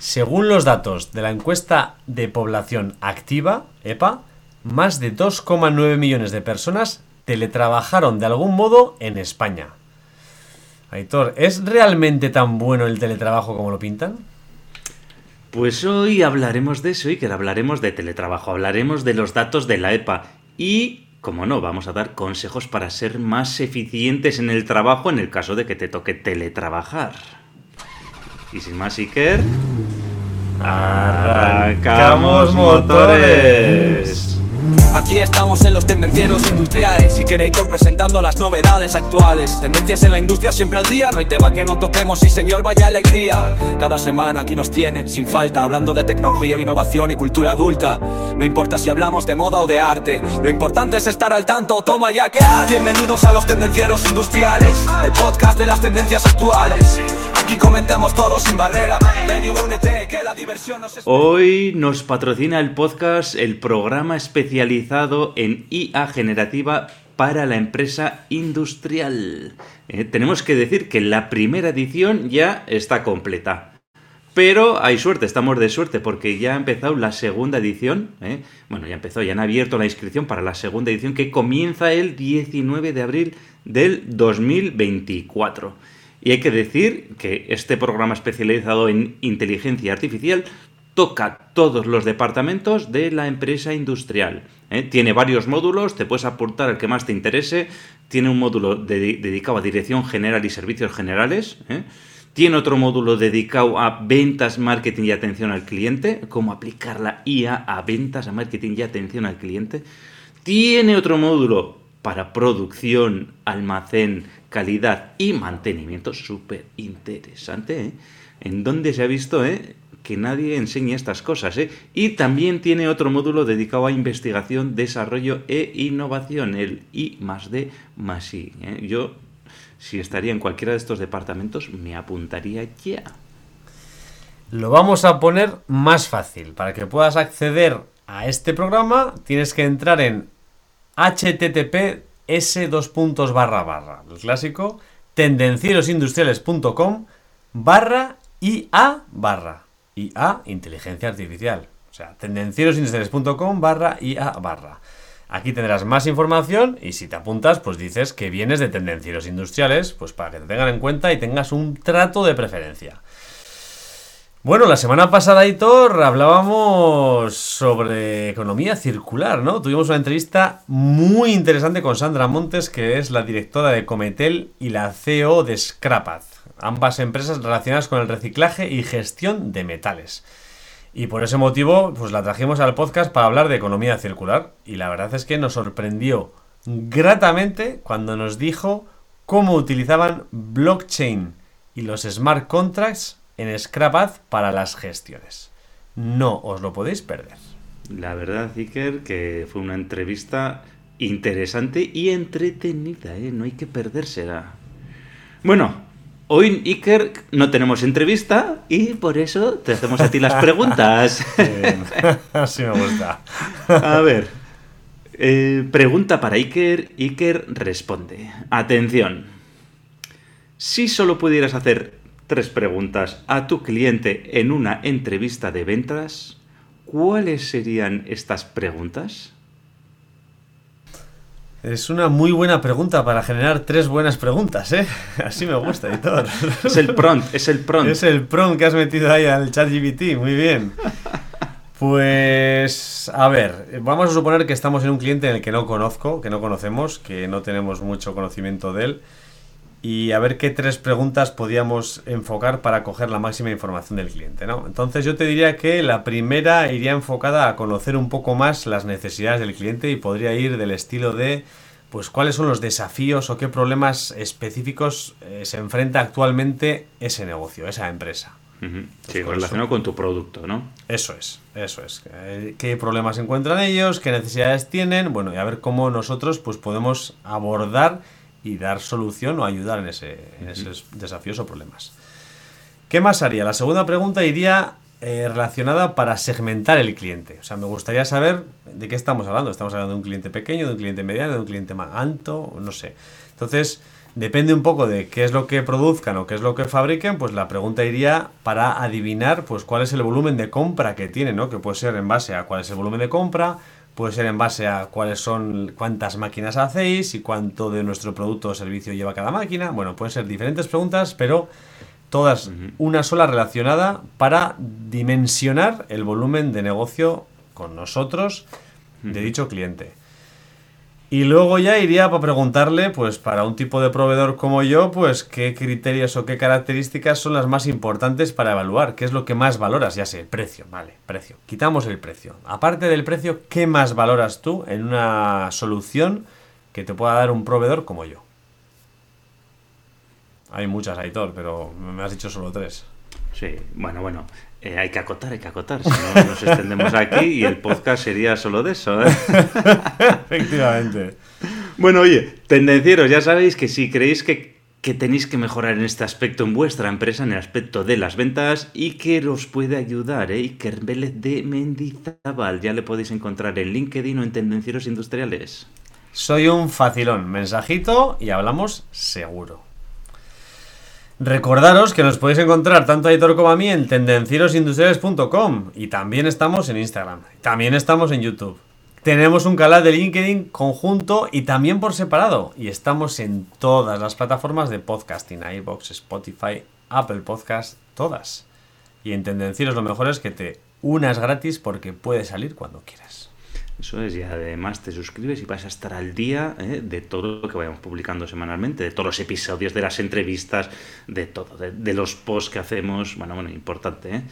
Según los datos de la encuesta de población activa, EPA, más de 2,9 millones de personas teletrabajaron de algún modo en España. Aitor, ¿es realmente tan bueno el teletrabajo como lo pintan? Pues hoy hablaremos de eso, y que hablaremos de teletrabajo, hablaremos de los datos de la EPA y, como no, vamos a dar consejos para ser más eficientes en el trabajo en el caso de que te toque teletrabajar. Y sin más, Iker... ¡Arrancamos motores! Aquí estamos en los tendencieros industriales y Creator presentando las novedades actuales. Tendencias en la industria siempre al día, no hay tema que no toquemos y señor vaya alegría. Cada semana aquí nos tienen sin falta hablando de tecnología, innovación y cultura adulta. No importa si hablamos de moda o de arte, lo importante es estar al tanto, toma ya que Bienvenidos a los tendencieros industriales, el podcast de las tendencias actuales. Aquí comentamos todo sin barrera. que la diversión nos Hoy nos patrocina el podcast el programa especializado en IA generativa para la empresa industrial. Eh, tenemos que decir que la primera edición ya está completa. Pero hay suerte, estamos de suerte porque ya ha empezado la segunda edición. Eh. Bueno, ya empezó, ya han abierto la inscripción para la segunda edición que comienza el 19 de abril del 2024. Y hay que decir que este programa especializado en inteligencia artificial toca todos los departamentos de la empresa industrial. ¿eh? Tiene varios módulos, te puedes aportar el que más te interese. Tiene un módulo dedicado a dirección general y servicios generales. ¿eh? Tiene otro módulo dedicado a ventas, marketing y atención al cliente, cómo aplicar la IA a ventas, a marketing y atención al cliente. Tiene otro módulo para producción, almacén, calidad y mantenimiento. Súper interesante, ¿eh? En donde se ha visto, ¿eh? Que nadie enseñe estas cosas, ¿eh? Y también tiene otro módulo dedicado a investigación, desarrollo e innovación, el I más D más I. ¿eh? Yo, si estaría en cualquiera de estos departamentos, me apuntaría ya. Lo vamos a poner más fácil. Para que puedas acceder a este programa, tienes que entrar en http s dos puntos barra barra, el clásico, tendencierosindustriales.com barra IA barra. IA, inteligencia artificial. O sea, tendencierosindustriales.com barra IA barra. Aquí tendrás más información y si te apuntas, pues dices que vienes de Tendencieros Industriales, pues para que te tengan en cuenta y tengas un trato de preferencia. Bueno, la semana pasada, Hitor, hablábamos sobre economía circular, ¿no? Tuvimos una entrevista muy interesante con Sandra Montes, que es la directora de Cometel y la CEO de Scrapath, ambas empresas relacionadas con el reciclaje y gestión de metales. Y por ese motivo, pues la trajimos al podcast para hablar de economía circular. Y la verdad es que nos sorprendió gratamente cuando nos dijo cómo utilizaban blockchain y los smart contracts en Scrapad para las gestiones. No os lo podéis perder. La verdad, Iker, que fue una entrevista interesante y entretenida, ¿eh? No hay que perdérsela. Bueno, hoy, Iker, no tenemos entrevista y por eso te hacemos a ti las preguntas. Así me gusta. A ver, eh, pregunta para Iker. Iker responde. Atención. Si solo pudieras hacer tres preguntas a tu cliente en una entrevista de ventas, ¿cuáles serían estas preguntas? Es una muy buena pregunta para generar tres buenas preguntas, ¿eh? Así me gusta, editor. es el prompt, es el prompt. Es el prompt que has metido ahí al chat GBT, muy bien. Pues, a ver, vamos a suponer que estamos en un cliente en el que no conozco, que no conocemos, que no tenemos mucho conocimiento de él y a ver qué tres preguntas podíamos enfocar para coger la máxima información del cliente, ¿no? Entonces yo te diría que la primera iría enfocada a conocer un poco más las necesidades del cliente y podría ir del estilo de pues cuáles son los desafíos o qué problemas específicos eh, se enfrenta actualmente ese negocio, esa empresa. sí, relacionado con tu producto, ¿no? Eso es, eso es. Eh, ¿Qué problemas encuentran ellos? ¿Qué necesidades tienen? Bueno, y a ver cómo nosotros pues podemos abordar y dar solución o ayudar en, ese, esos desafíos o problemas. ¿Qué más haría? La segunda pregunta iría eh, relacionada para segmentar el cliente. O sea, me gustaría saber de qué estamos hablando. Estamos hablando de un cliente pequeño, de un cliente mediano, de un cliente más alto, no sé. Entonces, Depende un poco de qué es lo que produzcan o qué es lo que fabriquen, pues la pregunta iría para adivinar pues cuál es el volumen de compra que tienen, ¿no? Que puede ser en base a cuál es el volumen de compra, puede ser en base a cuáles son cuántas máquinas hacéis y cuánto de nuestro producto o servicio lleva cada máquina. Bueno, pueden ser diferentes preguntas, pero todas una sola relacionada para dimensionar el volumen de negocio con nosotros de dicho cliente. Y luego ya iría para preguntarle, pues para un tipo de proveedor como yo, pues qué criterios o qué características son las más importantes para evaluar, qué es lo que más valoras, ya sé, precio, vale, precio. Quitamos el precio. Aparte del precio, ¿qué más valoras tú en una solución que te pueda dar un proveedor como yo? Hay muchas, Aitor, pero me has dicho solo tres. Sí, bueno, bueno. Eh, hay que acotar, hay que acotar. Si no, nos extendemos aquí y el podcast sería solo de eso. ¿eh? Efectivamente. Bueno, oye, tendencieros, ya sabéis que si creéis que, que, tenéis que mejorar en este aspecto en vuestra empresa, en el aspecto de las ventas, y que os puede ayudar, ¿eh? Iker Vélez de Mendizábal, ya le podéis encontrar en LinkedIn o en Tendencieros Industriales. Soy un facilón, mensajito y hablamos seguro. Recordaros que nos podéis encontrar tanto a Editor como a mí en tendencierosindustriales.com y también estamos en Instagram, también estamos en YouTube. Tenemos un canal de LinkedIn conjunto y también por separado y estamos en todas las plataformas de podcasting, iBox, Spotify, Apple Podcast, todas. Y en Tendencieros lo mejor es que te unas gratis porque puedes salir cuando quieras. Eso es, y además te suscribes y vas a estar al día ¿eh? de todo lo que vayamos publicando semanalmente, de todos los episodios, de las entrevistas, de todo, de, de los posts que hacemos. Bueno, bueno, importante, ¿eh?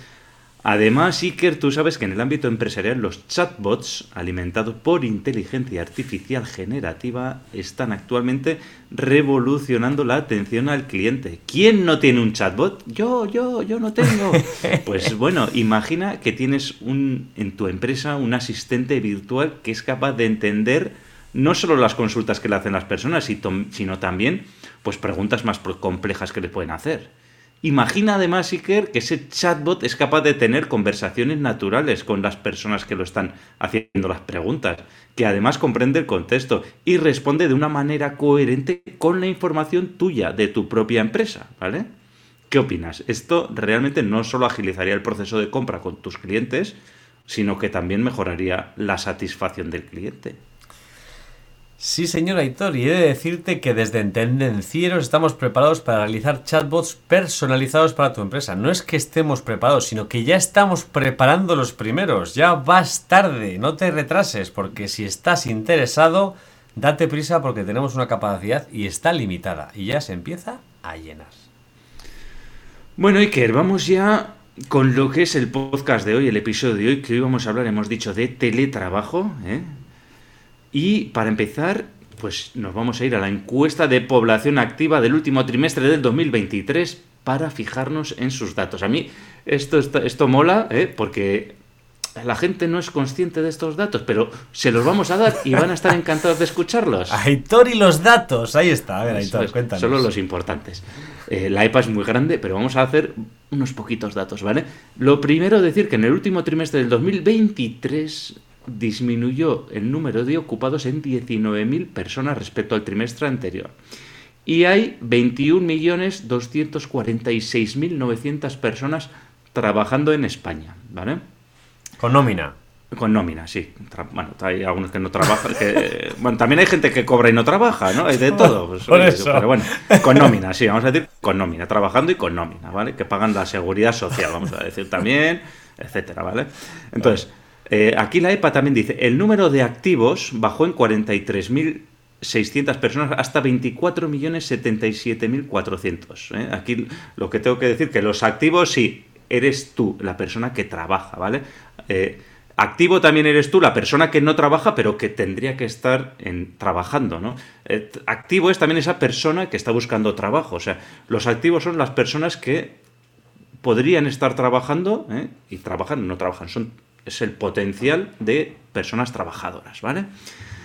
Además, Iker, tú sabes que en el ámbito empresarial los chatbots alimentados por inteligencia artificial generativa están actualmente revolucionando la atención al cliente. ¿Quién no tiene un chatbot? Yo, yo, yo no tengo. Pues bueno, imagina que tienes un, en tu empresa un asistente virtual que es capaz de entender no solo las consultas que le hacen las personas, sino también pues preguntas más complejas que le pueden hacer. Imagina además, Iker, que ese chatbot es capaz de tener conversaciones naturales con las personas que lo están haciendo las preguntas, que además comprende el contexto y responde de una manera coherente con la información tuya de tu propia empresa, ¿vale? ¿Qué opinas? Esto realmente no solo agilizaría el proceso de compra con tus clientes, sino que también mejoraría la satisfacción del cliente. Sí, señor Aitor, y he de decirte que desde Tendencieros estamos preparados para realizar chatbots personalizados para tu empresa. No es que estemos preparados, sino que ya estamos preparando los primeros. Ya vas tarde, no te retrases, porque si estás interesado, date prisa porque tenemos una capacidad y está limitada, y ya se empieza a llenar. Bueno, Iker, vamos ya con lo que es el podcast de hoy, el episodio de hoy, que hoy vamos a hablar, hemos dicho, de teletrabajo, ¿eh? Y para empezar, pues nos vamos a ir a la encuesta de población activa del último trimestre del 2023 para fijarnos en sus datos. A mí esto, esto, esto mola, ¿eh? porque la gente no es consciente de estos datos, pero se los vamos a dar y van a estar encantados de escucharlos. Aitor y los datos, ahí está, a ver, Aitor, es, cuéntanos. Solo los importantes. Eh, la EPA es muy grande, pero vamos a hacer unos poquitos datos, ¿vale? Lo primero, decir que en el último trimestre del 2023 disminuyó el número de ocupados en 19.000 personas respecto al trimestre anterior. Y hay 21.246.900 personas trabajando en España, ¿vale? Con nómina. Con nómina, sí. Bueno, hay algunos que no trabajan. Que, bueno, también hay gente que cobra y no trabaja, ¿no? Hay de todo. Pues, Por eso. Pero bueno, con nómina, sí, vamos a decir con nómina, trabajando y con nómina, ¿vale? Que pagan la seguridad social, vamos a decir también, etcétera, ¿vale? Entonces, eh, aquí la EPA también dice, el número de activos bajó en 43.600 personas hasta 24.077.400. ¿eh? Aquí lo que tengo que decir que los activos sí, eres tú la persona que trabaja, ¿vale? Eh, activo también eres tú la persona que no trabaja, pero que tendría que estar en, trabajando, ¿no? Eh, activo es también esa persona que está buscando trabajo. O sea, los activos son las personas que podrían estar trabajando y trabajan, no trabajan, son es el potencial de personas trabajadoras, ¿vale?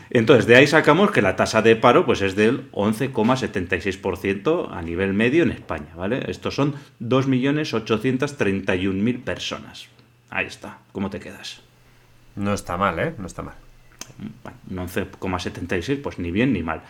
Entonces, de ahí sacamos que la tasa de paro pues, es del 11,76% a nivel medio en España, ¿vale? Estos son 2.831.000 personas. Ahí está, ¿cómo te quedas? No está mal, ¿eh? No está mal. Bueno, un 11,76, pues ni bien ni mal.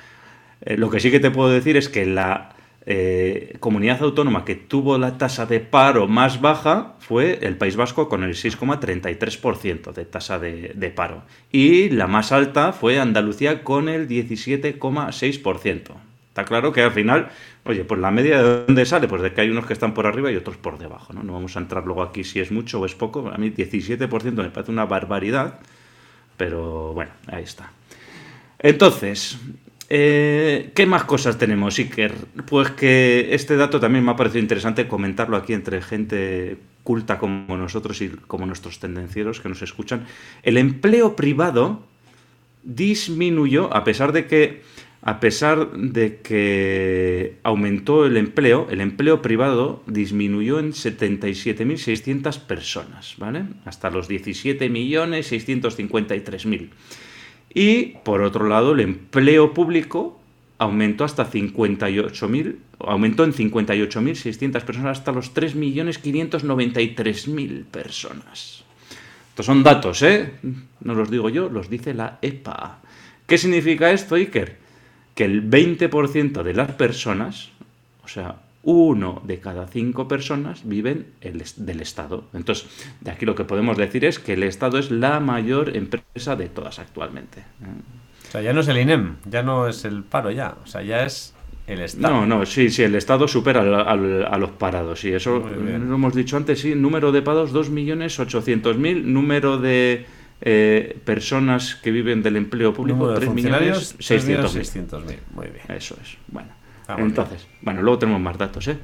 Eh, lo que sí que te puedo decir es que la eh, comunidad autónoma que tuvo la tasa de paro más baja fue el País Vasco con el 6,33% de tasa de, de, paro. Y la más alta fue Andalucía con el 17,6%. Está claro que al final, oye, pues la media de dónde sale, pues de que hay unos que están por arriba y otros por debajo, ¿no? No vamos a entrar luego aquí si es mucho o es poco. A mí 17% me parece una barbaridad, pero bueno, ahí está. Entonces, eh, ¿Qué más cosas tenemos, Iker? Pues que este dato también me ha parecido interesante comentarlo aquí entre gente culta como nosotros y como nuestros tendencieros que nos escuchan. El empleo privado disminuyó, a pesar de que, a pesar de que aumentó el empleo, el empleo privado disminuyó en 77.600 personas, ¿vale? Hasta los 17.653.000. Y por otro lado, el empleo público aumentó hasta 58.000, aumentó en 58.600 personas hasta los 3.593.000 personas. Estos son datos, ¿eh? No los digo yo, los dice la EPA. ¿Qué significa esto, Iker? Que el 20% de las personas, o sea, uno de cada cinco personas viven el, del Estado. Entonces, de aquí lo que podemos decir es que el Estado es la mayor empresa de todas actualmente. O sea, ya no es el INEM, ya no es el paro ya, o sea, ya es el Estado. No, no, sí, sí, el Estado supera a los parados, y eso lo hemos dicho antes, sí, número de parados 2.800.000, número de eh, personas que viven del empleo público 3.600.000. Muy bien. Eso es, bueno. Ah, Entonces, bueno, luego tenemos más datos, ¿eh?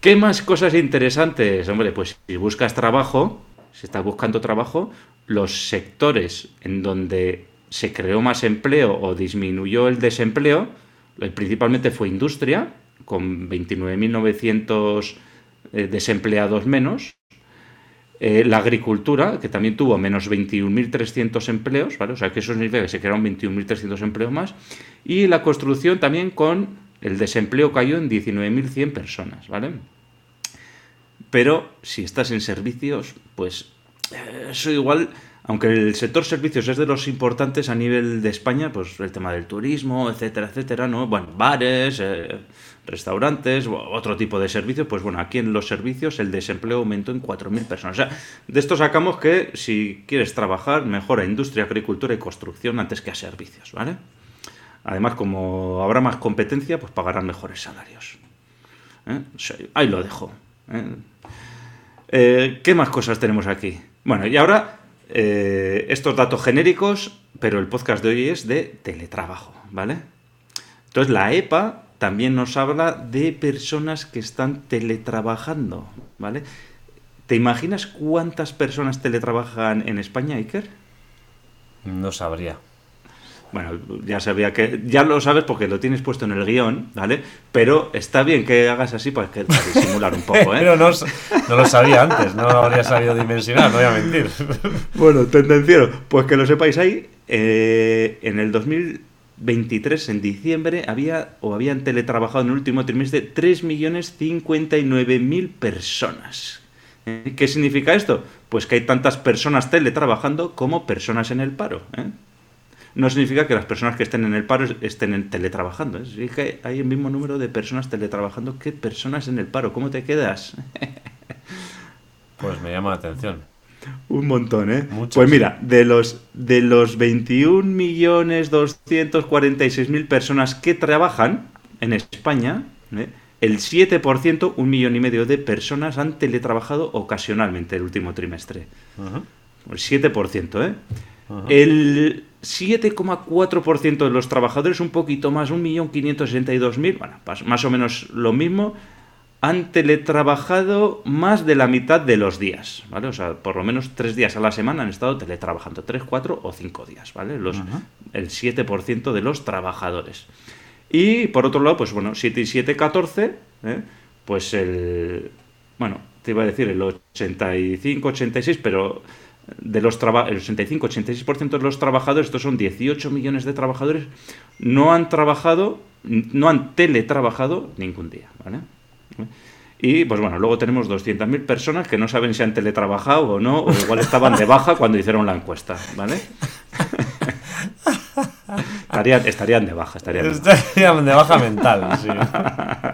¿Qué más cosas interesantes? Hombre, pues si buscas trabajo, si estás buscando trabajo, los sectores en donde se creó más empleo o disminuyó el desempleo, principalmente fue industria, con 29.900 eh, desempleados menos, eh, la agricultura, que también tuvo menos 21.300 empleos, ¿vale? O sea que eso significa que se crearon 21.300 empleos más, y la construcción también con el desempleo cayó en 19.100 personas, ¿vale? Pero si estás en servicios, pues eh, eso igual, aunque el sector servicios es de los importantes a nivel de España, pues el tema del turismo, etcétera, etcétera, ¿no? Bueno, bares, eh, restaurantes, otro tipo de servicios, pues bueno, aquí en los servicios el desempleo aumentó en 4.000 personas. O sea, de esto sacamos que si quieres trabajar, mejor a industria, agricultura y construcción antes que a servicios, ¿vale? Además, como habrá más competencia, pues pagarán mejores salarios. ¿Eh? Ahí lo dejo. ¿eh? Eh, qué más cosas tenemos aquí? Bueno, y ahora estos datos genéricos, pero el podcast de hoy es de teletrabajo, ¿vale? Entonces la EPA también nos habla de personas que están teletrabajando, ¿vale? ¿Te imaginas cuántas personas teletrabajan en España, Iker? No sabría. Bueno, ya sabía que. Ya lo sabes porque lo tienes puesto en el guion, ¿vale? Pero está bien que hagas así para, que, disimular un poco, ¿eh? Pero no, no, lo sabía antes, no lo habría sabido dimensionar, no voy a mentir. Bueno, tendenciero, pues que lo sepáis ahí, eh, en el 2023, en diciembre, había o habían teletrabajado en el último trimestre 3.059.000 personas. ¿Eh? ¿Qué significa esto? Pues que hay tantas personas teletrabajando como personas en el paro, ¿eh? No significa que las personas que estén en el paro estén en teletrabajando. Es que hay el mismo número de personas teletrabajando que personas en el paro. ¿Cómo te quedas? pues me llama la atención. Un montón, ¿eh? Pues mira, de los, de los 21.246.000 personas que trabajan en España, ¿eh? el 7%, un millón y medio de personas han teletrabajado ocasionalmente el último trimestre. El 7%, ¿eh? El 7,4% de los trabajadores, un poquito más, 1.562.000, bueno, más o menos lo mismo, han teletrabajado más de la mitad de los días, ¿vale? O sea, por lo menos tres días a la semana han estado teletrabajando, tres, cuatro o cinco días, ¿vale? Los, El 7% de los trabajadores. Y por otro lado, pues bueno, 7 y 7, 14, ¿eh? pues el, bueno, te iba a decir el 85, 86, pero de los el 85-86% de los trabajadores, estos son 18 millones de trabajadores, no han trabajado, no han teletrabajado ningún día, ¿vale? Y pues bueno, luego tenemos 200.000 personas que no saben si han teletrabajado o no, o igual estaban de baja cuando hicieron la encuesta, ¿vale? estarían, estarían de baja, estarían de baja. Estarían de baja mental.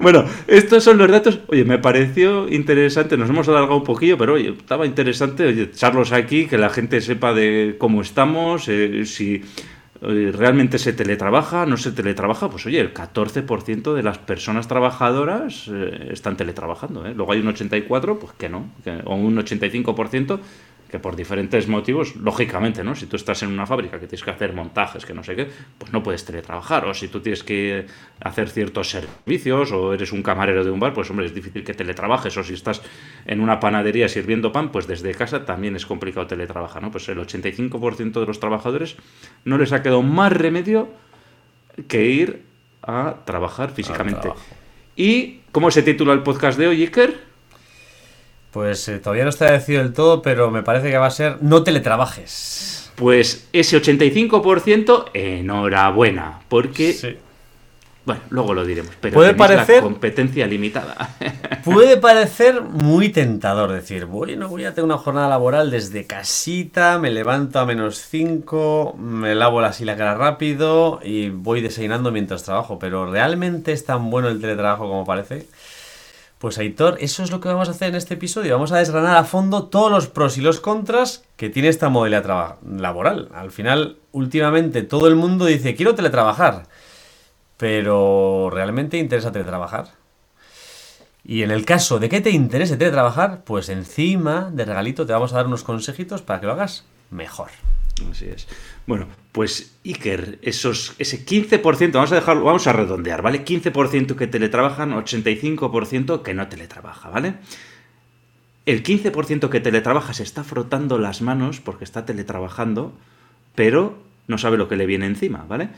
Bueno, estos son los datos. Oye, me pareció interesante, nos hemos alargado un poquillo, pero oye, estaba interesante oye, echarlos aquí, que la gente sepa de cómo estamos, eh, si realmente se teletrabaja, no se teletrabaja, pues oye, el 14% de las personas trabajadoras eh, están teletrabajando. ¿eh? Luego hay un 84%, pues que no, que- o un 85% que por diferentes motivos, lógicamente, ¿no? Si tú estás en una fábrica que tienes que hacer montajes, que no sé qué, pues no puedes teletrabajar. O si tú tienes que hacer ciertos servicios o eres un camarero de un bar, pues hombre, es difícil que teletrabajes. O si estás en una panadería sirviendo pan, pues desde casa también es complicado teletrabajar, ¿no? Pues el 85% de los trabajadores no les ha quedado más remedio que ir a trabajar físicamente. ¿Y cómo se titula el podcast de hoy, Iker? Pues eh, todavía no está decidido del todo, pero me parece que va a ser no teletrabajes. Pues ese 85%, enhorabuena, porque, Sí. bueno, luego lo diremos, pero Puede parecer- la competencia limitada. Puede parecer muy tentador decir, bueno, voy a tener una jornada laboral desde casita, me levanto a menos 5, me lavo la la cara rápido y voy desayunando mientras trabajo, pero ¿realmente es tan bueno el teletrabajo como parece? Pues Aitor, eso es lo que vamos a hacer en este episodio. Vamos a desgranar a fondo todos los pros y los contras que tiene esta modalidad laboral. Al final, últimamente todo el mundo dice, quiero teletrabajar, pero ¿realmente interesa teletrabajar? Y en el caso de que te interese teletrabajar, pues encima de regalito te vamos a dar unos consejitos para que lo hagas mejor. Así es. Bueno, pues Iker, esos, ese 15%, vamos a dejarlo, vamos a redondear, ¿vale? 15% que teletrabajan, 85% que no teletrabaja, ¿vale? El 15% que teletrabaja se está frotando las manos porque está teletrabajando, pero no sabe lo que le viene encima, ¿vale?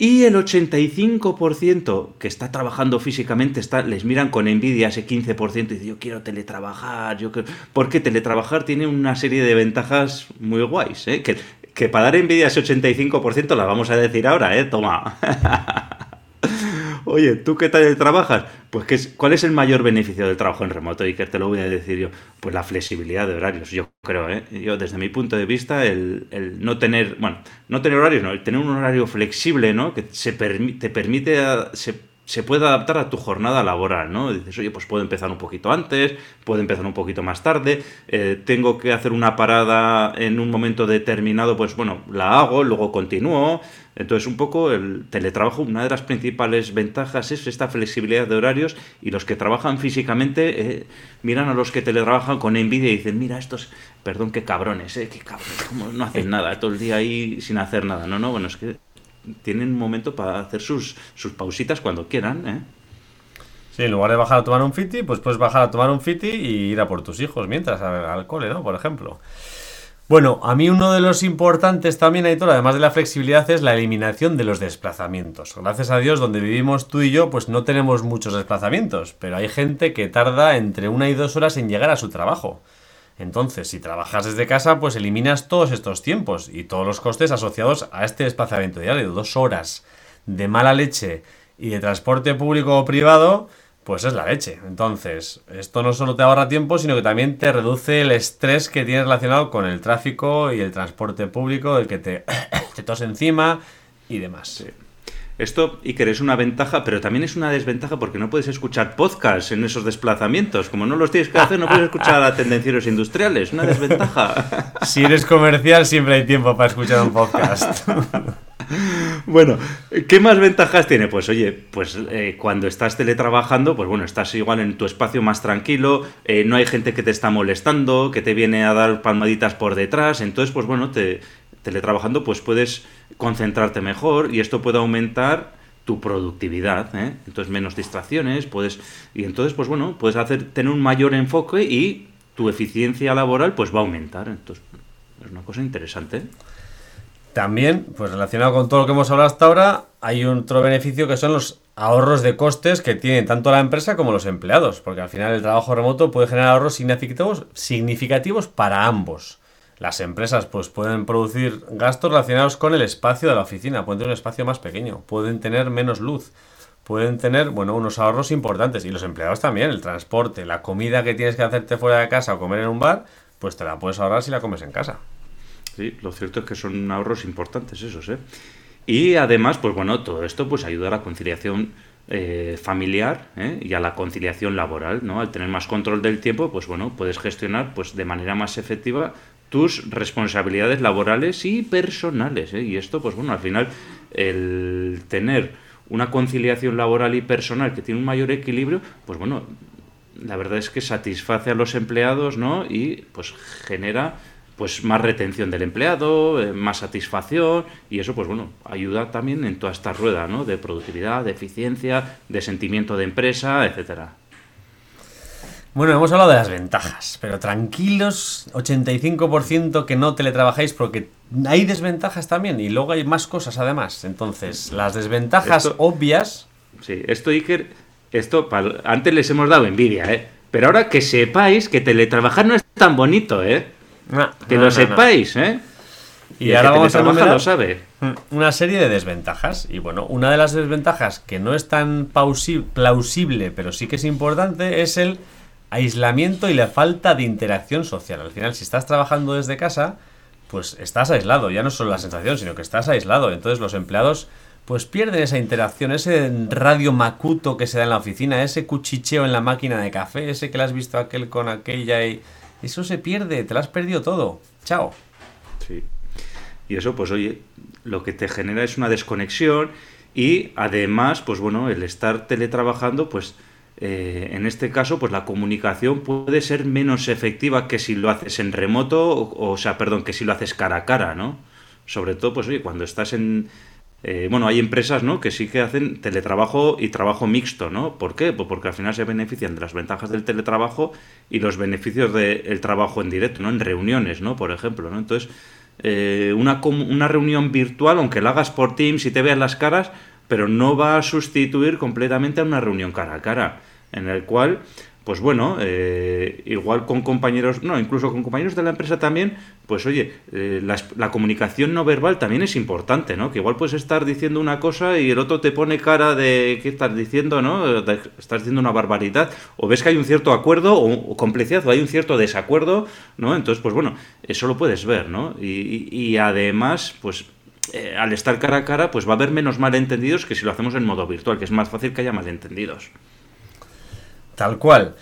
Y el 85% que está trabajando físicamente, está, les miran con envidia ese 15% y dicen, yo quiero teletrabajar, yo quiero... Porque teletrabajar tiene una serie de ventajas muy guays, ¿eh? Que, que para dar envidia ese 85% la vamos a decir ahora, ¿eh? Toma. Oye, ¿tú qué tal trabajas? Pues ¿qué ¿cuál es el mayor beneficio del trabajo en remoto? Y que te lo voy a decir yo. Pues la flexibilidad de horarios, yo creo, ¿eh? Yo desde mi punto de vista, el, el no tener, bueno, no tener horarios, no, el tener un horario flexible, ¿no? Que se permi- te permite, se puede adaptar a tu jornada laboral, ¿no? Dices, oye, pues puedo empezar un poquito antes, puedo empezar un poquito más tarde, eh, tengo que hacer una parada en un momento determinado, pues bueno, la hago, luego continúo. Entonces, un poco el teletrabajo, una de las principales ventajas es esta flexibilidad de horarios y los que trabajan físicamente eh, miran a los que teletrabajan con envidia y dicen, mira, estos, perdón, qué cabrones, eh, qué cabrones, cómo no hacen nada, todo el día ahí sin hacer nada. No, no, bueno, es que tienen un momento para hacer sus, sus pausitas cuando quieran, ¿eh? Sí, en lugar de bajar a tomar un fiti, pues puedes bajar a tomar un fiti y ir a por tus hijos mientras al, cole, ¿no? Por ejemplo. Bueno, a mí uno de los importantes también, Aitor, además de la flexibilidad, es la eliminación de los desplazamientos. Gracias a Dios, donde vivimos tú y yo, pues no tenemos muchos desplazamientos, pero hay gente que tarda entre una y dos horas en llegar a su trabajo. Entonces, si trabajas desde casa, pues eliminas todos estos tiempos y todos los costes asociados a este desplazamiento diario. Dos horas de mala leche y de transporte público o privado, pues es la leche. Entonces, esto no solo te ahorra tiempo, sino que también te reduce el estrés que tienes relacionado con el tráfico y el transporte público, el que te, te tos encima y demás. Esto, Iker, es una ventaja, pero también es una desventaja porque no puedes escuchar podcasts en esos desplazamientos. Como no los tienes que hacer, no puedes escuchar a tendencieros industriales. Una desventaja. Si eres comercial, siempre hay tiempo para escuchar un podcast. Bueno, ¿qué más ventajas tiene? Pues oye, pues eh, cuando estás teletrabajando, pues bueno, estás igual en tu espacio más tranquilo, eh, no hay gente que te está molestando, que te viene a dar palmaditas por detrás, entonces pues bueno, te, teletrabajando pues puedes concentrarte mejor y esto puede aumentar tu productividad, ¿eh? entonces menos distracciones, puedes y entonces pues bueno, puedes hacer tener un mayor enfoque y tu eficiencia laboral pues va a aumentar, entonces es una cosa interesante. También, pues relacionado con todo lo que hemos hablado hasta ahora, hay otro beneficio que son los ahorros de costes que tienen tanto la empresa como los empleados, porque al final el trabajo remoto puede generar ahorros significativos, significativos para ambos. Las empresas pues pueden producir gastos relacionados con el espacio de la oficina, pueden tener un espacio más pequeño, pueden tener menos luz, pueden tener, bueno, unos ahorros importantes. Y los empleados también, el transporte, la comida que tienes que hacerte fuera de casa o comer en un bar, pues te la puedes ahorrar si la comes en casa. Sí, lo cierto es que son ahorros importantes esos, ¿eh? Y además, pues bueno, todo esto pues ayuda a la conciliación eh, familiar ¿eh? y a la conciliación laboral, ¿no? Al tener más control del tiempo, pues bueno, puedes gestionar pues de manera más efectiva tus responsabilidades laborales y personales, ¿eh? Y esto, pues bueno, al final el tener una conciliación laboral y personal que tiene un mayor equilibrio, pues bueno, la verdad es que satisface a los empleados, ¿no? Y pues genera pues más retención del empleado, eh, más satisfacción y eso pues bueno, ayuda también en toda esta rueda, ¿no? De productividad, de eficiencia, de sentimiento de empresa, etcétera. Bueno, hemos hablado de las ventajas, pero tranquilos, 85% que no teletrabajáis porque hay desventajas también y luego hay más cosas además. Entonces, las desventajas Esto- obvias Sí, esto Iker, esto antes les hemos dado envidia, ¿eh? Pero ahora que sepáis que teletrabajar no es tan bonito, ¿eh? No, Que no, lo no, sepáis, ¿eh? Y el ahora vamos a lo sabe. una serie de desventajas. Y bueno, una de las desventajas que no es tan plausible, pero sí que es importante, es el aislamiento y la falta de interacción social. Al final, si estás trabajando desde casa, pues estás aislado. Ya no solo la sensación, sino que estás aislado. Entonces los empleados pues pierden esa interacción, ese radio macuto que se da en la oficina, ese cuchicheo en la máquina de café, ese que le has visto aquel con aquella y... Eso se pierde, te lo has perdido todo. Chao. Sí. Y eso, pues oye, lo que te genera es una desconexión y además, pues bueno, el estar teletrabajando, pues eh, en este caso, pues la comunicación puede ser menos efectiva que si lo haces en remoto, o, sea, perdón, que si lo haces cara a cara, ¿no? Sobre todo, pues oye, cuando estás en... eh, bueno, hay empresas, ¿no? Que sí que hacen teletrabajo y trabajo mixto, ¿no? ¿Por qué? Pues porque al final se benefician de las ventajas del teletrabajo y los beneficios del trabajo en directo, ¿no? En reuniones, ¿no? Por ejemplo, ¿no? Entonces, eh, una, una reunión virtual, aunque la hagas por Teams y te veas las caras, pero no va a sustituir completamente a una reunión cara a cara, en el cual, pues bueno, eh, igual con compañeros, no, incluso con compañeros de la empresa también, pues oye, eh, la, la comunicación no verbal también es importante, ¿no? Que igual puedes estar diciendo una cosa y el otro te pone cara de qué estás diciendo, ¿no? Estás diciendo una barbaridad, o ves que hay un cierto acuerdo o, o complicidad, o hay un cierto desacuerdo, ¿no? Entonces, pues bueno, eso lo puedes ver, ¿no? Y además, pues eh, al estar cara a cara, pues va a haber menos malentendidos que si lo hacemos en modo virtual, que es más fácil que haya malentendidos. Tal cual.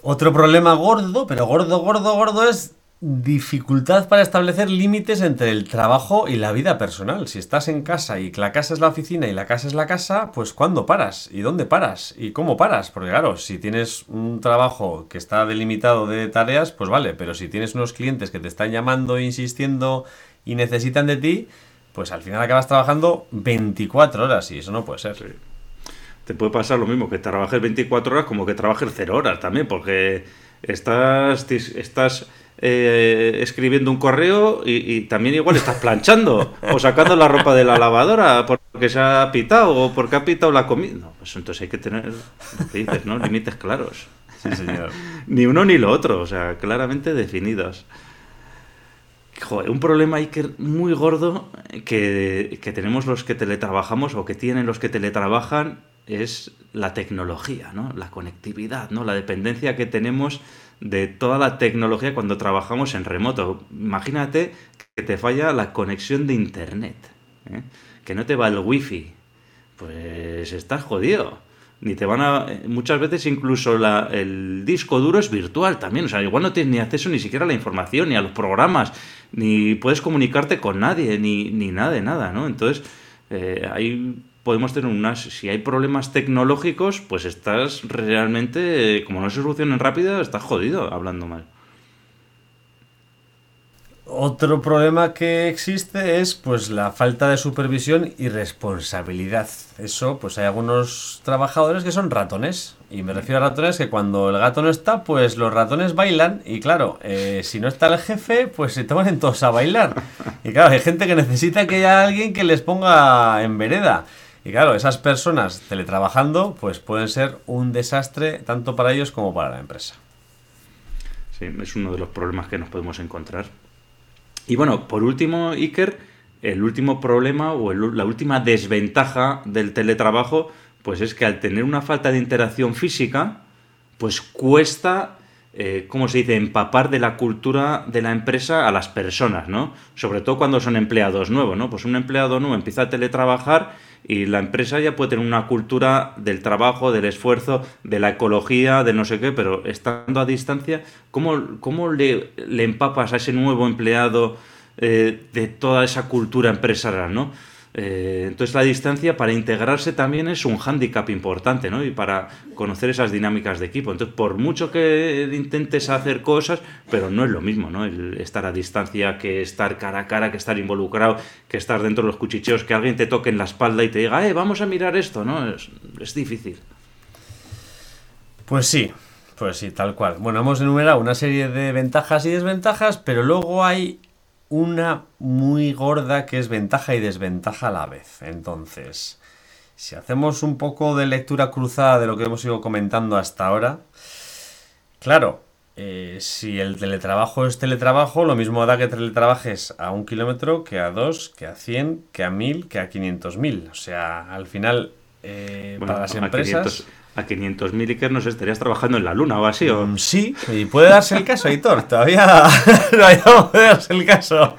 Otro problema gordo, pero gordo, gordo, gordo es dificultad para establecer límites entre el trabajo y la vida personal. Si estás en casa y la casa es la oficina y la casa es la casa, pues ¿cuándo paras? ¿Y dónde paras? ¿Y cómo paras? Porque claro, si tienes un trabajo que está delimitado de tareas, pues vale, pero si tienes unos clientes que te están llamando, insistiendo y necesitan de ti, pues al final acabas trabajando 24 horas y eso no puede ser. Te puede pasar lo mismo que trabajes 24 horas como que trabajes 0 horas también, porque estás, estás eh, escribiendo un correo y, y también igual estás planchando o sacando la ropa de la lavadora porque se ha pitado o porque ha pitado la comida. No, pues entonces hay que tener, dices, ¿no? Límites claros. Sí, señor. Ni uno ni lo otro, o sea, claramente definidos. Joder, un problema ahí que muy gordo que, que tenemos los que teletrabajamos o que tienen los que teletrabajan es la tecnología, ¿no? La conectividad, ¿no? La dependencia que tenemos de toda la tecnología cuando trabajamos en remoto. Imagínate que te falla la conexión de internet, ¿eh? que no te va el wifi, pues estás jodido. Ni te van a. eh, Muchas veces incluso el disco duro es virtual también. O sea, igual no tienes ni acceso ni siquiera a la información, ni a los programas, ni puedes comunicarte con nadie, ni, ni nada de nada, ¿no? Entonces, eh, ahí podemos tener unas. Si hay problemas tecnológicos, pues estás realmente. Como no se solucionen rápido, estás jodido hablando mal. Otro problema que existe es pues la falta de supervisión y responsabilidad. Eso, pues hay algunos trabajadores que son ratones. Y me refiero a ratones que cuando el gato no está, pues los ratones bailan. Y claro, eh, si no está el jefe, pues se toman todos a bailar. Y claro, hay gente que necesita que haya alguien que les ponga en vereda. Y claro, esas personas teletrabajando, pues pueden ser un desastre tanto para ellos como para la empresa. Sí, es uno de los problemas que nos podemos encontrar. Y bueno, por último, Iker, el último problema o la última desventaja del teletrabajo, pues es que al tener una falta de interacción física, pues cuesta eh, ¿cómo se dice?, empapar de la cultura de la empresa a las personas, ¿no? Sobre todo cuando son empleados nuevos, ¿no? Pues un empleado nuevo empieza a teletrabajar y la empresa ya puede tener una cultura del trabajo, del esfuerzo, de la ecología, de no sé qué, pero estando a distancia, ¿cómo, cómo le, empapas a ese nuevo empleado eh, de toda esa cultura empresarial, ¿no? Eh, entonces la distancia para integrarse también es un hándicap importante, ¿no? Y para conocer esas dinámicas de equipo. Entonces, por mucho que intentes hacer cosas, pero no es lo mismo, ¿no? El estar a distancia que estar cara a cara, que estar involucrado, que estar dentro de los cuchicheos, que alguien te toque en la espalda y te diga, eh, vamos a mirar esto, ¿no? Es, es difícil. Pues sí, pues sí, tal cual. Bueno, hemos enumerado una serie de ventajas y desventajas, pero luego hay una muy gorda que es ventaja y desventaja a la vez. Entonces, si hacemos un poco de lectura cruzada de lo que hemos ido comentando hasta ahora, claro, eh, si el teletrabajo es teletrabajo, lo mismo da que teletrabajes a un kilómetro que a dos, que a cien, que a mil, que a quinientos mil. O sea, al final, eh, para las empresas a 500.000 Iker nos estarías trabajando en la luna o así. ¿o? Mm, sí, y puede darse el caso, Aitor. Todavía, no puede darse el caso.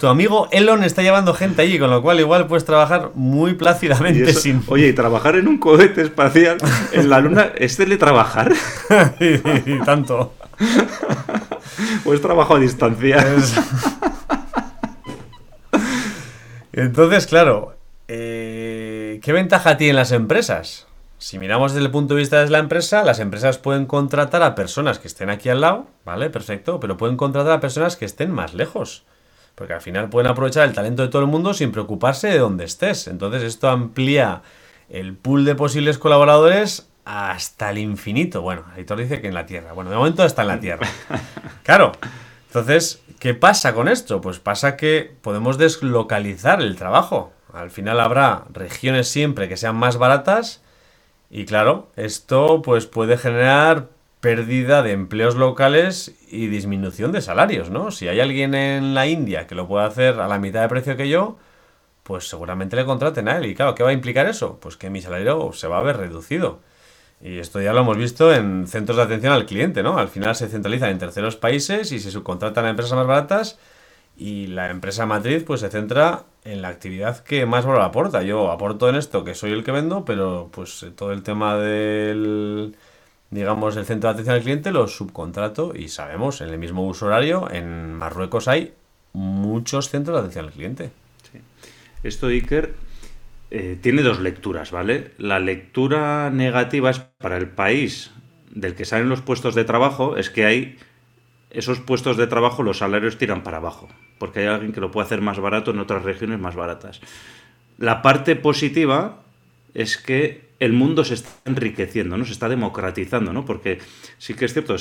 Tu amigo Elon está llevando gente allí, con lo cual igual puedes trabajar muy plácidamente sin. Oye, y trabajar en un cohete espacial en la luna es teletrabajar. y, y, tanto. ¿O es trabajo a distancia? Entonces, claro, eh, ¿qué ventaja tienen las empresas? Si miramos desde el punto de vista de la empresa, las empresas pueden contratar a personas que estén aquí al lado, ¿vale? Perfecto, pero pueden contratar a personas que estén más lejos. Porque al final pueden aprovechar el talento de todo el mundo sin preocuparse de dónde estés. Entonces esto amplía el pool de posibles colaboradores hasta el infinito. Bueno, Aitor dice que en la Tierra. Bueno, de momento está en la Tierra. Claro. Entonces, ¿qué pasa con esto? Pues pasa que podemos deslocalizar el trabajo. Al final habrá regiones siempre que sean más baratas y claro, esto pues puede generar pérdida de empleos locales y disminución de salarios, ¿no? Si hay alguien en la India que lo puede hacer a la mitad de precio que yo, pues seguramente le contraten a él. Y claro, ¿qué va a implicar eso? Pues que mi salario se va a ver reducido. Y esto ya lo hemos visto en centros de atención al cliente, ¿no? Al final se centralizan en terceros países y se subcontratan a empresas más baratas y la empresa matriz pues se centra en la actividad que más valor aporta. Yo aporto en esto que soy el que vendo, pero pues todo el tema del digamos el centro de atención al cliente lo subcontrato y sabemos en el mismo uso horario en Marruecos hay muchos centros de atención al cliente. Sí. Esto Iker eh, tiene dos lecturas, ¿vale? La lectura negativa es para el país del que salen los puestos de trabajo es que hay esos puestos de trabajo los salarios tiran para abajo porque hay alguien que lo puede hacer más barato en otras regiones más baratas. La parte positiva es que el mundo se está enriqueciendo, ¿no? Se está democratizando, ¿no? Porque sí que es cierto,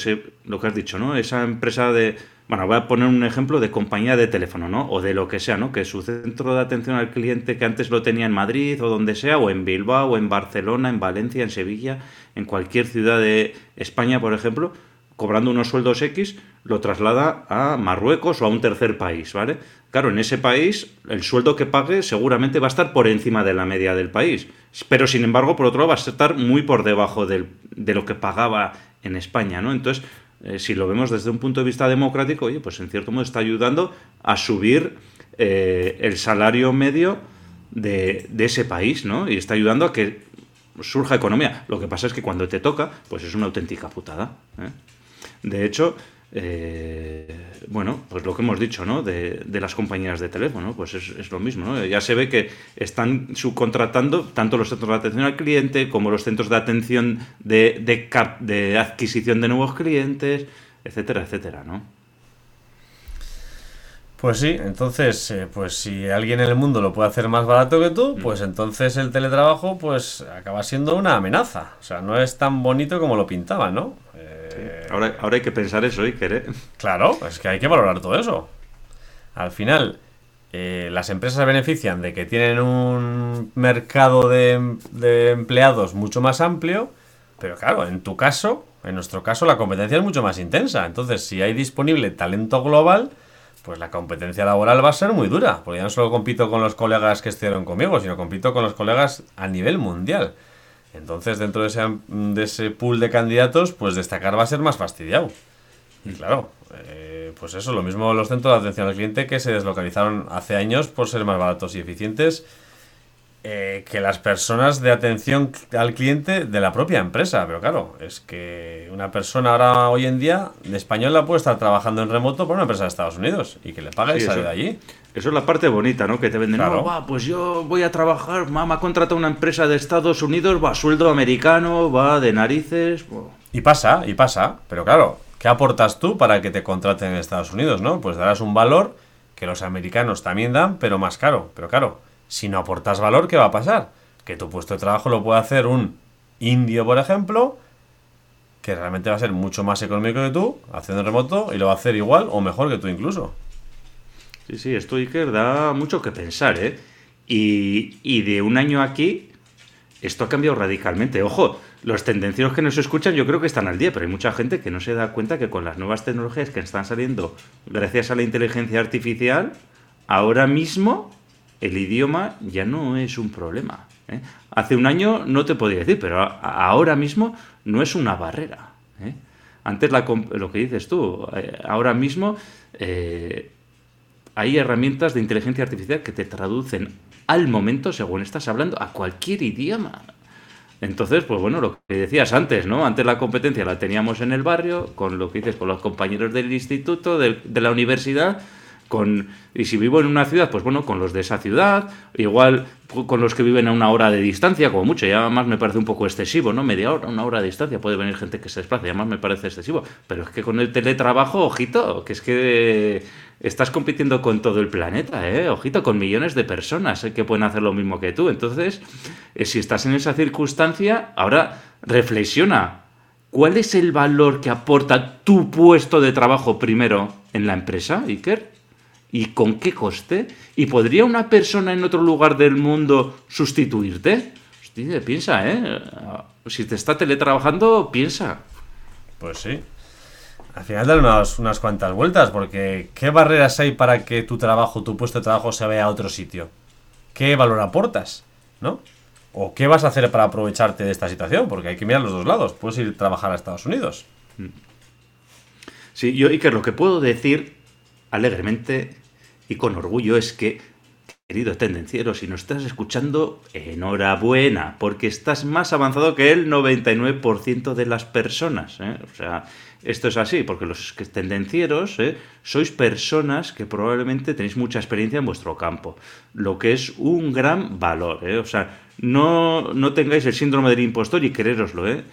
lo que has dicho, ¿no? Esa empresa de... Bueno, voy a poner un ejemplo de compañía de teléfono, ¿no? O de lo que sea, ¿no? Que su centro de atención al cliente que antes lo tenía en Madrid o donde sea, o en Bilbao, o en Barcelona, en Valencia, en Sevilla, en cualquier ciudad de España, por ejemplo, cobrando unos sueldos X, lo traslada a Marruecos o a un tercer país, ¿vale? Claro, en ese país el sueldo que pague seguramente va a estar por encima de la media del país, pero sin embargo, por otro lado, va a estar muy por debajo de lo que pagaba en España, ¿no? Entonces, eh, si lo vemos desde un punto de vista democrático, oye, pues en cierto modo está ayudando a subir eh, el salario medio de, ese país, ¿no? Y está ayudando a que surja economía. Lo que pasa es que cuando te toca, pues es una auténtica putada. ¿eh? De hecho, eh, bueno, pues lo que hemos dicho, ¿no? De, de las compañías de teléfono, pues es, es, lo mismo, ¿no? Ya se ve que están subcontratando tanto los centros de atención al cliente como los centros de atención de, de, cap, de adquisición de nuevos clientes, etcétera, etcétera, ¿no? Pues sí, entonces, eh, pues si alguien en el mundo lo puede hacer más barato que tú, pues entonces el teletrabajo pues acaba siendo una amenaza. O sea, no es tan bonito como lo pintaban, ¿no? Eh, ahora, ahora hay que pensar eso, Iker, ¿eh? Claro, es que hay que valorar todo eso. Al final, eh, las empresas se benefician de que tienen un mercado de, de empleados mucho más amplio, pero claro, en tu caso, en nuestro caso, la competencia es mucho más intensa. Entonces, si hay disponible talento global, pues la competencia laboral va a ser muy dura, porque ya no solo compito con los colegas que estuvieron conmigo, sino compito con los colegas a nivel mundial. Entonces, dentro de ese, de ese pool de candidatos, pues destacar va a ser más fastidiado. Y claro, eh, pues eso, lo mismo los centros de atención al cliente que se deslocalizaron hace años por ser más baratos y eficientes eh, que las personas de atención al cliente de la propia empresa. Pero claro, es que una persona ahora hoy en día de española puede estar trabajando en remoto por una empresa de Estados Unidos y que le paga y sale de allí. Eso es la parte bonita, ¿no? Que te venden, Claro. no, va, pues yo voy a trabajar, mamá contrata una empresa de Estados Unidos, va, sueldo americano, va de narices. Y pasa, y pasa. Pero claro, ¿qué aportas tú para que te contraten en Estados Unidos, no? Pues darás un valor que los americanos también dan, pero más caro. Pero claro, si no aportas valor, ¿qué va a pasar? Que tu puesto de trabajo lo puede hacer un indio, por ejemplo, que realmente va a ser mucho más económico que tú, haciendo en remoto, y lo va a hacer igual o mejor que tú incluso. Sí, sí, esto Iker da mucho que pensar, ¿eh? Y, y de un año aquí, esto ha cambiado radicalmente. Ojo, los tendencieros que nos escuchan yo creo que están al día, pero hay mucha gente que no se da cuenta que con las nuevas tecnologías que están saliendo gracias a la inteligencia artificial, ahora mismo el idioma ya no es un problema. ¿eh? Hace un año no te podía decir, pero ahora mismo no es una barrera. ¿eh? Antes la lo que dices tú, eh, ahora mismo hay herramientas de inteligencia artificial que te traducen al momento, según estás hablando, a cualquier idioma. Entonces, pues bueno, lo que decías antes, ¿no? Antes la competencia la teníamos en el barrio, con lo que dices, con los compañeros del instituto, de, la universidad, con, y si vivo en una ciudad, pues bueno, con los de esa ciudad, igual con los que viven a una hora de distancia, como mucho, ya más me parece un poco excesivo, ¿no? Media hora, una hora de distancia, puede venir gente que se desplace, ya más me parece excesivo, pero es que con el teletrabajo, ojito, que es que estás compitiendo con todo el planeta, ¿eh? Ojito, con millones de personas ¿eh? que pueden hacer lo mismo que tú. Entonces, eh, si estás en esa circunstancia, ahora reflexiona. ¿Cuál es el valor que aporta tu puesto de trabajo primero en la empresa, Iker? ¿Y con qué coste? ¿Y podría una persona en otro lugar del mundo sustituirte? Hostia, piensa, ¿eh? Si te está teletrabajando, piensa. Pues sí. Al final dale unas, unas cuantas vueltas, porque ¿qué barreras hay para que tu trabajo, tu puesto de trabajo se vea a otro sitio? ¿Qué valor aportas? ¿No? ¿O qué vas a hacer para aprovecharte de esta situación? Porque hay que mirar los dos lados. Puedes ir a trabajar a Estados Unidos. Sí, yo, Iker, lo que puedo decir alegremente y con orgullo es que, querido tendenciero, si nos estás escuchando, enhorabuena, porque estás más avanzado que el 99% de las personas. ¿eh? O sea, esto es así, porque los tendencieros ¿eh? sois personas que probablemente tenéis mucha experiencia en vuestro campo, lo que es un gran valor. ¿eh? O sea, no, no tengáis el síndrome del impostor y queréroslo, ¿eh?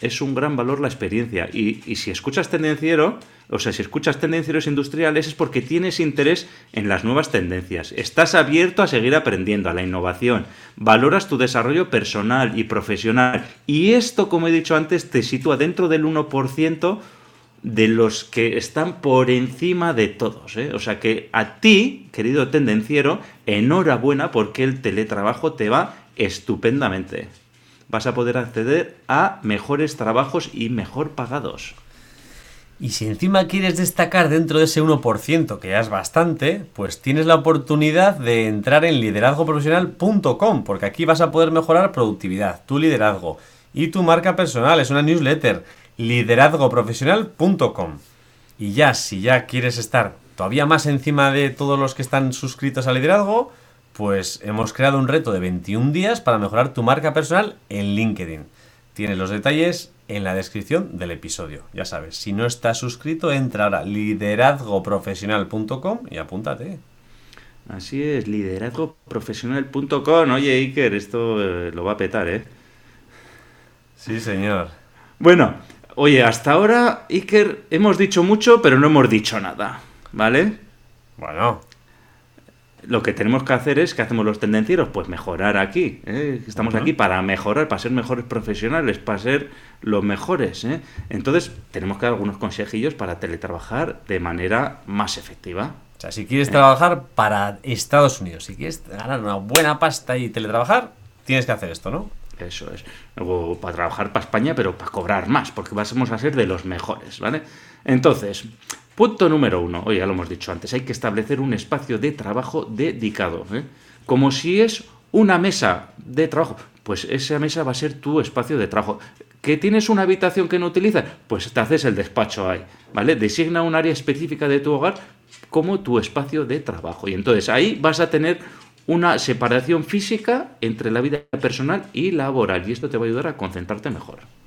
Es un gran valor la experiencia. Y, si escuchas tendenciero, o sea, si escuchas tendencieros industriales es porque tienes interés en las nuevas tendencias. Estás abierto a seguir aprendiendo, a la innovación. Valoras tu desarrollo personal y profesional. Y esto, como he dicho antes, te sitúa dentro del 1% de los que están por encima de todos. ¿eh? O sea que a ti, querido tendenciero, enhorabuena porque el teletrabajo te va estupendamente vas a poder acceder a mejores trabajos y mejor pagados. Y si encima quieres destacar dentro de ese 1%, que ya es bastante, pues tienes la oportunidad de entrar en liderazgoprofesional.com, porque aquí vas a poder mejorar productividad, tu liderazgo y tu marca personal. Es una newsletter, liderazgoprofesional.com. Y ya, si ya quieres estar todavía más encima de todos los que están suscritos a liderazgo, pues hemos creado un reto de 21 días para mejorar tu marca personal en LinkedIn. Tienes los detalles en la descripción del episodio. Ya sabes, si no estás suscrito, entra ahora a liderazgoprofesional.com y apúntate. Así es, liderazgoprofesional.com. Oye, Iker, esto eh, lo va a petar, ¿eh? Sí, señor. Bueno, oye, hasta ahora, Iker, hemos dicho mucho, pero no hemos dicho nada, ¿vale? Bueno, Lo que tenemos que hacer es, ¿qué hacemos los tendencieros? Pues mejorar aquí. ¿eh? Estamos aquí para mejorar, para ser mejores profesionales, para ser los mejores. ¿eh? Entonces, tenemos que dar algunos consejillos para teletrabajar de manera más efectiva. o sea, si quieres trabajar para Estados Unidos, si quieres ganar una buena pasta y teletrabajar, tienes que hacer esto, ¿no? Eso es. O para trabajar para España, pero para cobrar más, porque vamos a ser de los mejores, ¿vale? Entonces, punto número uno, oye, ya lo hemos dicho antes, hay que establecer un espacio de trabajo dedicado, ¿eh? Como si es una mesa de trabajo. pues esa mesa va a ser tu espacio de trabajo. ¿Que tienes una habitación que no utilizas? Pues te haces el despacho ahí, ¿vale? Designa un área específica de tu hogar como tu espacio de trabajo. Y entonces ahí vas a tener una separación física entre la vida personal y laboral. Y esto te va a ayudar a concentrarte mejor.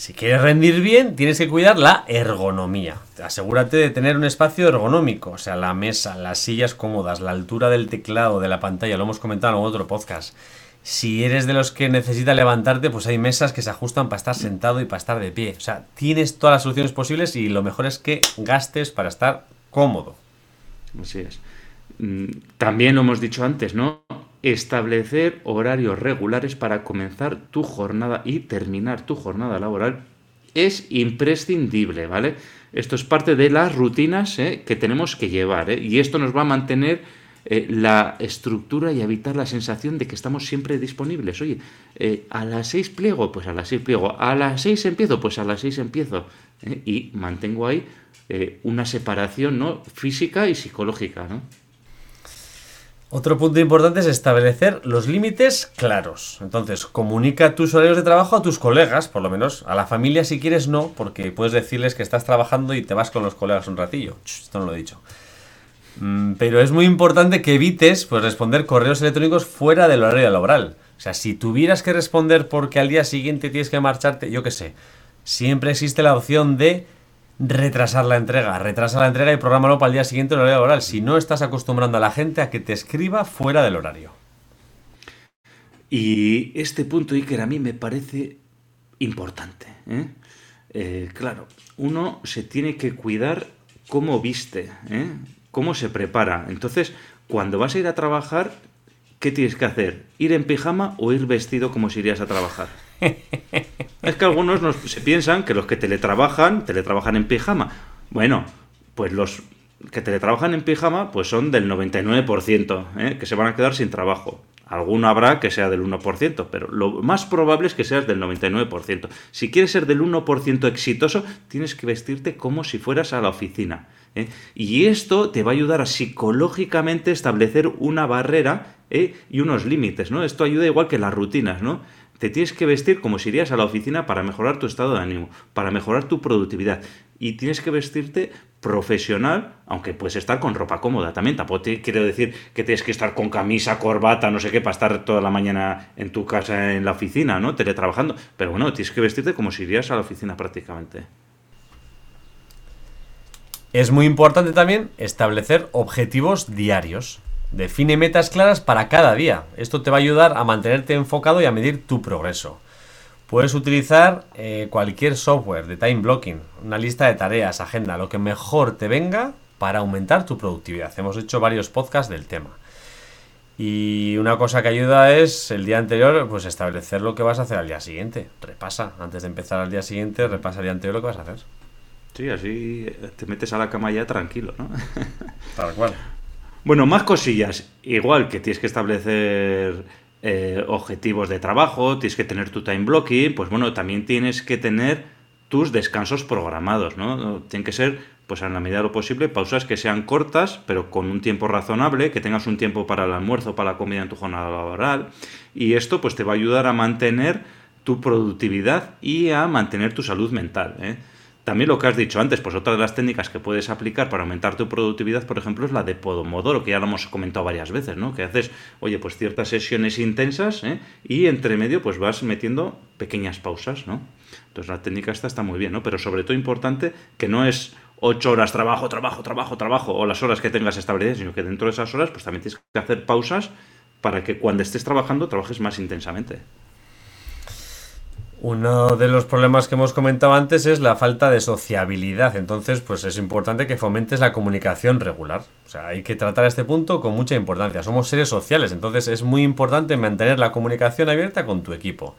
Si quieres rendir bien, tienes que cuidar la ergonomía. Asegúrate de tener un espacio ergonómico, o sea, la mesa, las sillas cómodas, la altura del teclado, de la pantalla, lo hemos comentado en otro podcast. Si eres de los que necesita levantarte, pues hay mesas que se ajustan para estar sentado y para estar de pie. O sea, tienes todas las soluciones posibles y lo mejor es que gastes para estar cómodo. Así es. Mm, también lo hemos dicho antes, ¿no? Establecer horarios regulares para comenzar tu jornada y terminar tu jornada laboral es imprescindible, ¿vale? Esto es parte de las rutinas ¿eh? que tenemos que llevar, ¿eh? Y esto nos va a mantener eh, la estructura y evitar la sensación de que estamos siempre disponibles. Oye, a las seis pliego, pues a las seis pliego. A las seis empiezo, pues a las seis empiezo. Y mantengo ahí una separación ¿no? física y psicológica, ¿no? Otro punto importante es establecer los límites claros. Entonces, comunica tus horarios de trabajo a tus colegas, por lo menos. A la familia, si quieres, no, porque puedes decirles que estás trabajando y te vas con los colegas un ratillo. Esto no lo he dicho. Mm, pero es muy importante que evites pues, responder correos electrónicos fuera del horario laboral. O sea, si tuvieras que responder porque al día siguiente tienes que marcharte, yo qué sé, siempre existe la opción de retrasar la entrega. Retrasa la entrega y prográmalo para el día siguiente en horario laboral. Si no estás acostumbrando a la gente a que te escriba fuera del horario. Y este punto, Iker, a mí me parece importante. ¿eh? Eh, claro, uno se tiene que cuidar cómo viste, ¿eh? cómo se prepara. Entonces, cuando vas a ir a trabajar, ¿qué tienes que hacer? ¿Ir en pijama o ir vestido como si irías a trabajar? Es que algunos se piensan que los que teletrabajan, teletrabajan en pijama. Bueno, pues los que teletrabajan en pijama, pues son del 99%, ¿eh? que se van a quedar sin trabajo. Alguno habrá que sea del 1%, pero lo más probable es que seas del 99%. Si quieres ser del 1% exitoso, tienes que vestirte como si fueras a la oficina. ¿eh? Y esto te va a ayudar a psicológicamente establecer una barrera ¿eh? y unos límites, ¿no? Esto ayuda igual que las rutinas, ¿no? Te tienes que vestir como si irías a la oficina para mejorar tu estado de ánimo, para mejorar tu productividad. Y tienes que vestirte profesional, aunque puedes estar con ropa cómoda también. Tampoco te quiero decir que tienes que estar con camisa, corbata, no sé qué, para estar toda la mañana en tu casa, en la oficina, ¿no? Teletrabajando. Pero bueno, tienes que vestirte como si irías a la oficina prácticamente. Es muy importante también establecer objetivos diarios. Define metas claras para cada día. Esto te va a ayudar a mantenerte enfocado y a medir tu progreso. Puedes utilizar eh, cualquier software de time blocking, una lista de tareas, agenda, lo que mejor te venga para aumentar tu productividad. Hemos hecho varios podcasts del tema. Y una cosa que ayuda es el día anterior, pues establecer lo que vas a hacer al día siguiente. Repasa, antes de empezar al día siguiente, repasa el día anterior lo que vas a hacer. Sí, así te metes a la cama ya tranquilo, ¿no? Tal cual. Bueno, más cosillas. Igual que tienes que establecer eh, objetivos de trabajo, tienes que tener tu time blocking, pues bueno, también tienes que tener tus descansos programados, ¿no? Tienen que ser, pues en la medida de lo posible, pausas que sean cortas, pero con un tiempo razonable, que tengas un tiempo para el almuerzo, para la comida en tu jornada laboral. Y esto, pues te va a ayudar a mantener tu productividad y a mantener tu salud mental. ¿eh? También lo que has dicho antes, pues otra de las técnicas que puedes aplicar para aumentar tu productividad, por ejemplo, es la de Podomodoro, que ya lo hemos comentado varias veces, ¿no? Que haces, oye, pues ciertas sesiones intensas ¿eh? y entre medio pues vas metiendo pequeñas pausas, ¿no? Entonces la técnica esta está muy bien, ¿no? Pero sobre todo importante que no es ocho horas trabajo, trabajo, trabajo, trabajo, o las horas que tengas establecidas, sino que dentro de esas horas pues también tienes que hacer pausas para que cuando estés trabajando trabajes más intensamente. Uno de los problemas que hemos comentado antes es la falta de sociabilidad, entonces pues es importante que fomentes la comunicación regular. O sea, hay que tratar este punto con mucha importancia. Somos seres sociales, entonces es muy importante mantener la comunicación abierta con tu equipo.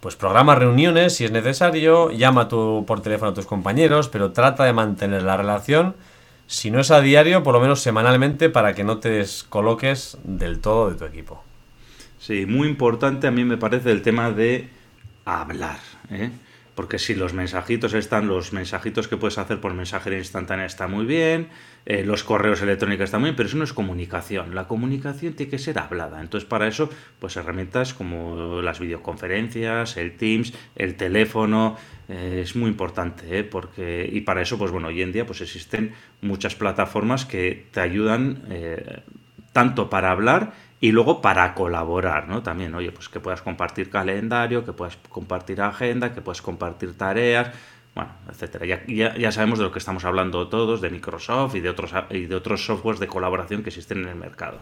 Pues programa reuniones si es necesario, llama por teléfono a tus compañeros, pero trata de mantener la relación, si no es a diario, por lo menos semanalmente, para que no te descoloques del todo de tu equipo. Sí, muy importante a mí me parece el tema de hablar. ¿eh? Porque si los mensajitos están, los mensajitos que puedes hacer por mensajería instantánea está muy bien, eh, los correos electrónicos están muy bien, pero eso no es comunicación. La comunicación tiene que ser hablada. Entonces, para eso, pues herramientas como las videoconferencias, el Teams, el teléfono, eh, es muy importante, porque y para eso, pues bueno, hoy en día pues existen muchas plataformas que te ayudan tanto para hablar y luego para colaborar, ¿no? También, oye, pues que puedas compartir calendario, que puedas compartir agenda, que puedas compartir tareas, bueno, etcétera. Ya, ya, sabemos de lo que estamos hablando todos, de Microsoft y de otros y de otros softwares de colaboración que existen en el mercado.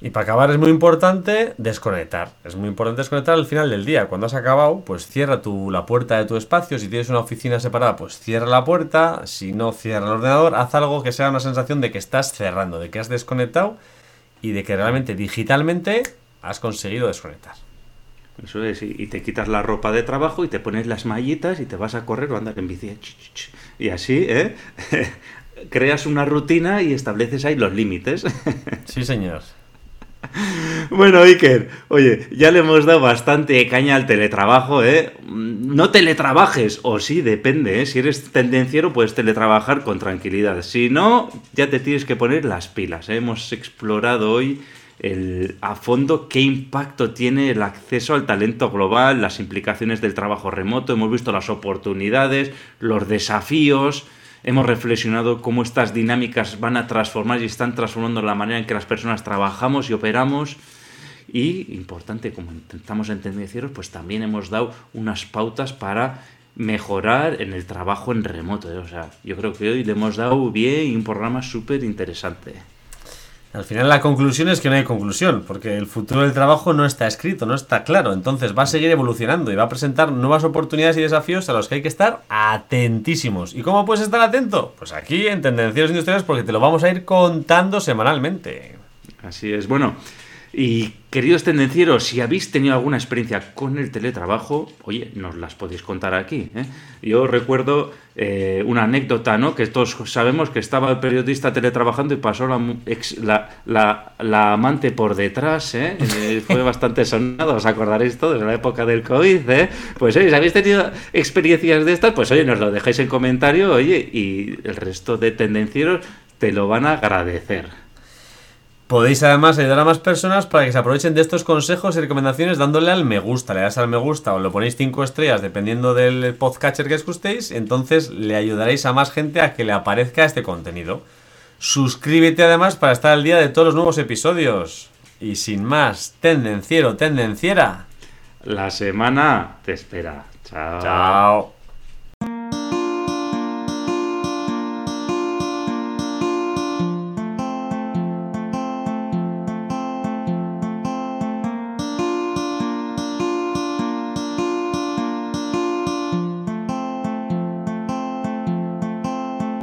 Y para acabar es muy importante desconectar. Es muy importante desconectar al final del día. Cuando has acabado, pues cierra tu, la puerta de tu espacio. Si tienes una oficina separada, pues cierra la puerta. Si no, cierra el ordenador. Haz algo que sea una sensación de que estás cerrando, de que has desconectado y de que realmente digitalmente has conseguido desconectar. Eso es, y te quitas la ropa de trabajo y te pones las mallitas y te vas a correr o andar en bici. Y así, ¿eh? Creas una rutina y estableces ahí los límites. Sí, señor. Bueno, Iker, oye, ya le hemos dado bastante caña al teletrabajo, ¿eh? No teletrabajes, o sí, depende, ¿eh? Si eres tendenciero, puedes teletrabajar con tranquilidad. Si no, ya te tienes que poner las pilas. ¿eh? Hemos explorado hoy el, a fondo qué impacto tiene el acceso al talento global, las implicaciones del trabajo remoto, hemos visto las oportunidades, los desafíos hemos reflexionado cómo estas dinámicas van a transformar y están transformando la manera en que las personas trabajamos y operamos. Y, importante, como intentamos entender, pues también hemos dado unas pautas para mejorar en el trabajo en remoto. ¿eh? O sea, yo creo que hoy le hemos dado bien un programa súper interesante. Al final la conclusión es que no hay conclusión, porque el futuro del trabajo no está escrito, no está claro. Entonces va a seguir evolucionando y va a presentar nuevas oportunidades y desafíos a los que hay que estar atentísimos. ¿Y cómo puedes estar atento? Pues aquí en Tendencias Industriales porque te lo vamos a ir contando semanalmente. Así es. Bueno, y queridos tendencieros, si habéis tenido alguna experiencia con el teletrabajo, oye, nos las podéis contar aquí. ¿eh? Yo recuerdo eh, una anécdota, ¿no? Que todos sabemos que estaba el periodista teletrabajando y pasó la, la, amante por detrás, ¿eh? ¿eh? Fue bastante sonado, os acordaréis todos de la época del COVID, ¿eh? Pues oye, si habéis tenido experiencias de estas, pues oye, nos lo dejáis en comentario, oye, y el resto de tendencieros te lo van a agradecer. Podéis además ayudar a más personas para que se aprovechen de estos consejos y recomendaciones dándole al me gusta. Le das al me gusta o lo ponéis 5 estrellas dependiendo del podcatcher que escuchéis. Entonces le ayudaréis a más gente a que le aparezca este contenido. Suscríbete además para estar al día de todos los nuevos episodios. Y sin más, tendenciero, tendenciera. La semana te espera. Chao. Chao.